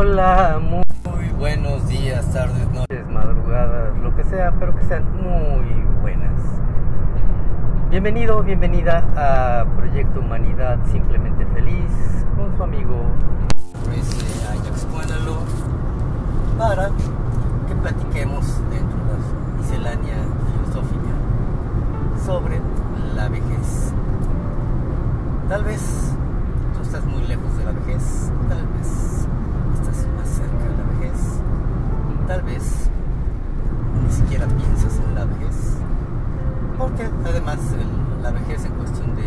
Hola, muy buenos días, tardes, noches, madrugadas, lo que sea, pero que sean muy buenas. Bienvenido, bienvenida a Proyecto Humanidad Simplemente Feliz con su amigo Luis Ajax Cuánalo para que platiquemos dentro de la miscelánea filosófica sobre la vejez. Tal vez tú estás muy lejos de la vejez, tal vez tal vez ni siquiera piensas en la vejez, porque además la vejez en cuestión de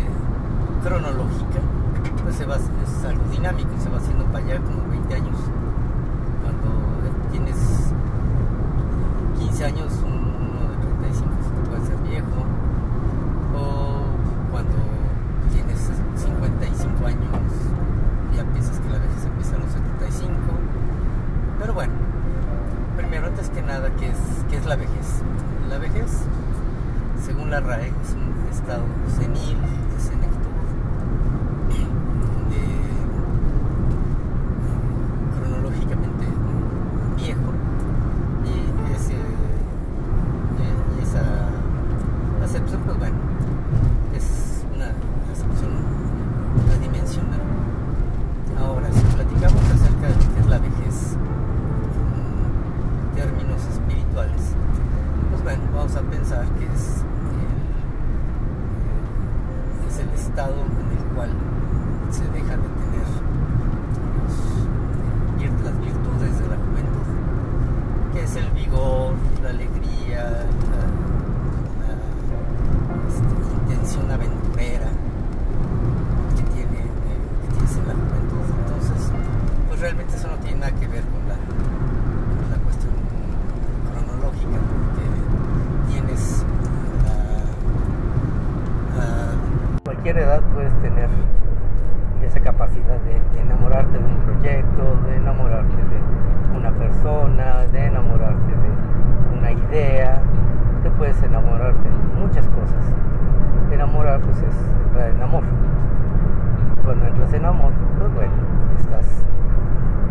cronológica, pues se va, es algo dinámico, se va haciendo para allá como 20 años. 50% não, né? Pues es entrar en amor. Cuando entras en amor, pues bueno, estás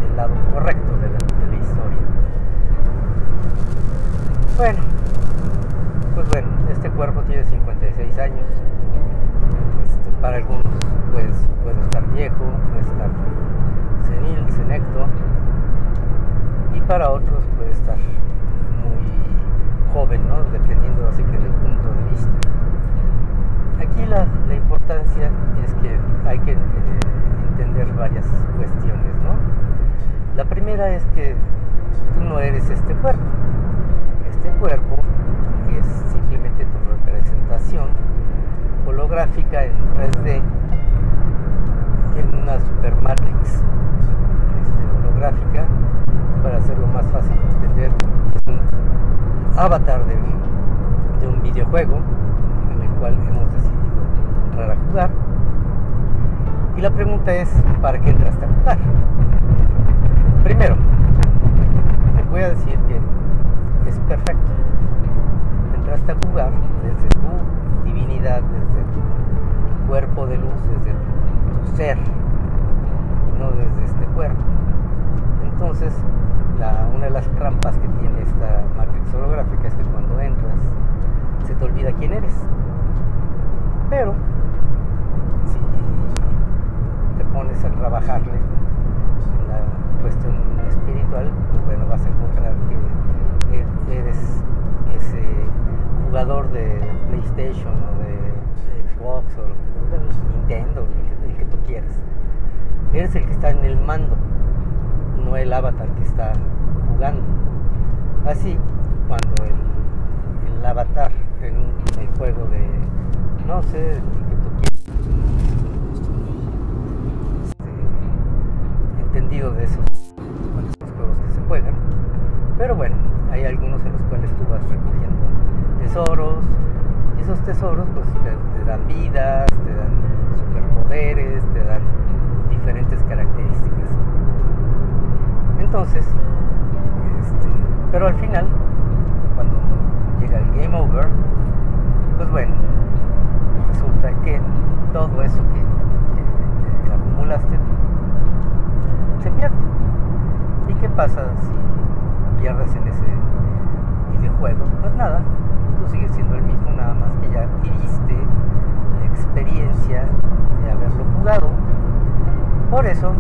del lado correcto de la, historia. Bueno, pues bueno, este cuerpo tiene 56 años. Este, para algunos pues puede estar viejo, puede estar senil, senecto. Y para otros puede estar muy joven, ¿no? Dependiendo así que vista. Aquí la, importancia es que hay que eh, entender varias cuestiones, ¿no? La primera es que tú no eres este cuerpo. Este cuerpo es simplemente tu representación holográfica en 3D en una super matrix este, holográfica para hacerlo más fácil de entender es un avatar de un, de un videojuego en el cual hemos decidido entrar a jugar. Y la pregunta es ¿para qué entraste a jugar? primero te voy a decir que es perfecto. Entraste a jugar desde tu divinidad desde tu cuerpo de luz desde tu, ser y no desde este cuerpo. Entonces una de las trampas que tiene esta matrix holográfica es que cuando entras se te olvida quién eres pero si te pones a trabajarle en la cuestión espiritual, pues bueno, vas a encontrar que e- eres ese jugador de PlayStation o de Xbox o de Nintendo, el que, tú quieras. Eres el que está en el mando, no el avatar que está jugando. Así, cuando el, el avatar en el juego de, no sé, este, entendido de esos, juegos que se juegan, pero bueno, hay algunos en los cuales tú vas recogiendo tesoros. Y esos tesoros pues te, te dan vidas, te dan superpoderes, te dan diferentes características. Entonces, este, pero al final, si pierdes en ese videojuego? Pues nada, tú sigues siendo el mismo, nada más que ya adquiriste la experiencia de haberlo jugado. Por eso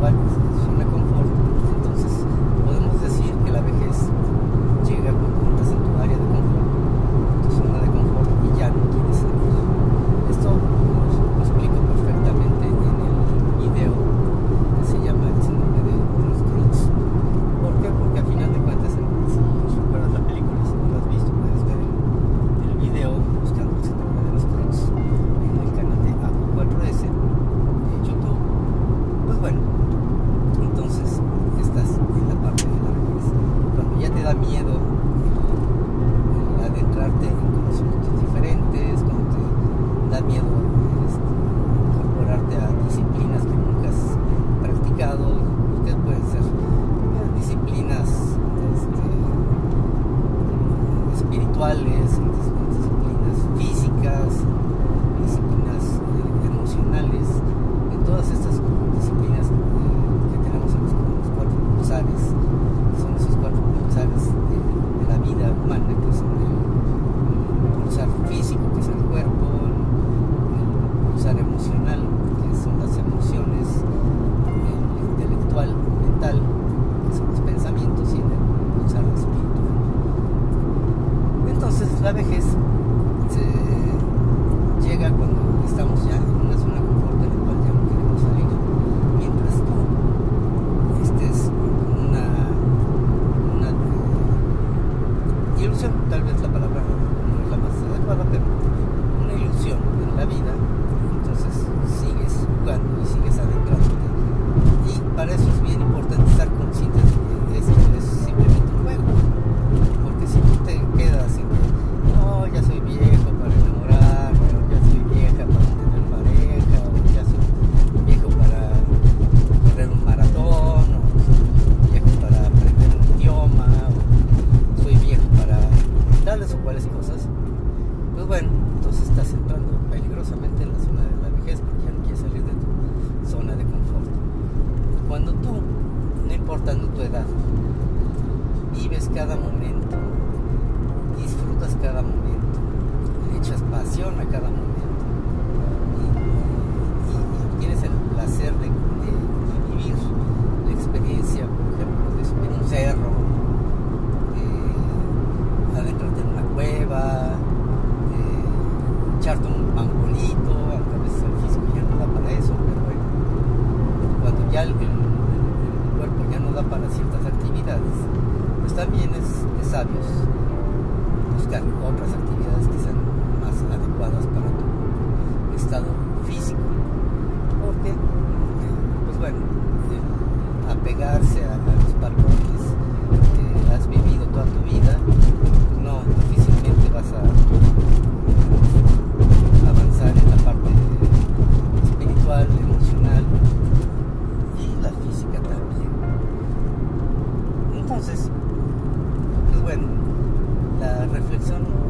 来 a cada momento. Y, obtienes el placer de, vivir la experiencia, por ejemplo, de subir un cerro, de adentrarte en una cueva, de echarte un pangolito, aunque a veces el físico ya no da para eso, pero bueno, cuando ya el, cuerpo ya no da para ciertas actividades, pues también es, es sabios buscar otras actividades eh, apegarse a, a, los patrones que has vivido toda tu vida, no, difícilmente vas a avanzar en la parte espiritual, emocional y la física también. Entonces, pues bueno, la reflexión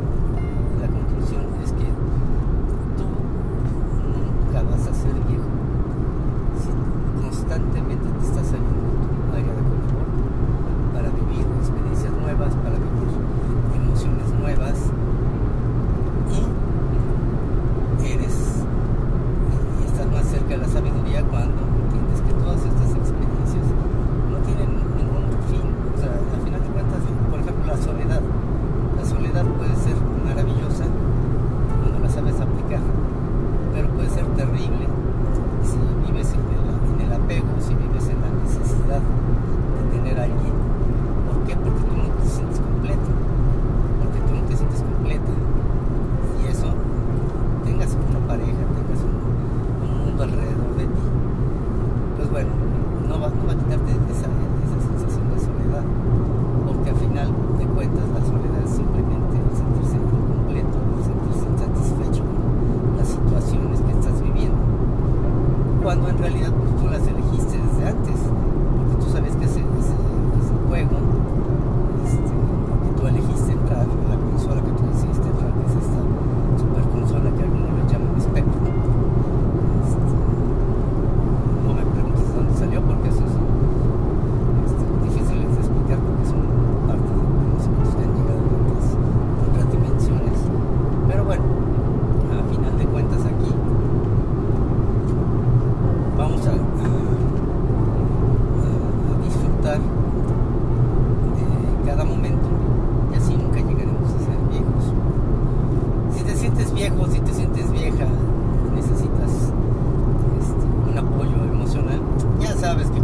service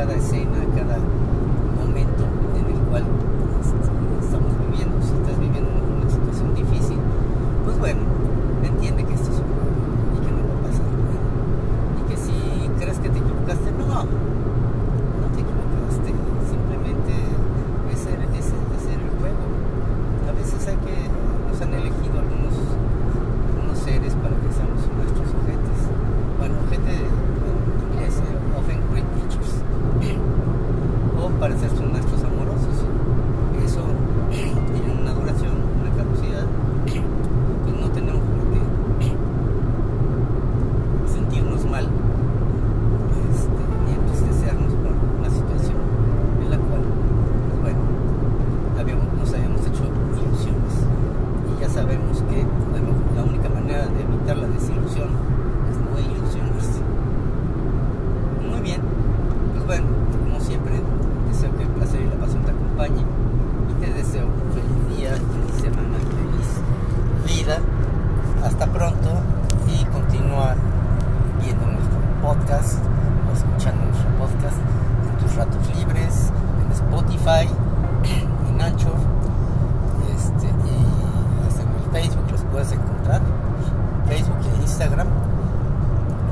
cada escena, cada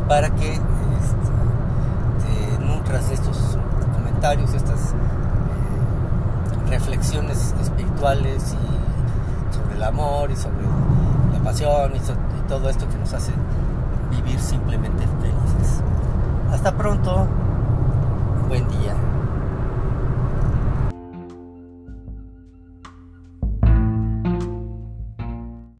para que este, te nutras estos comentarios, estas eh, reflexiones espirituales y sobre el amor y sobre la pasión y, y todo esto que nos hace vivir simplemente felices. Hasta pronto, buen día.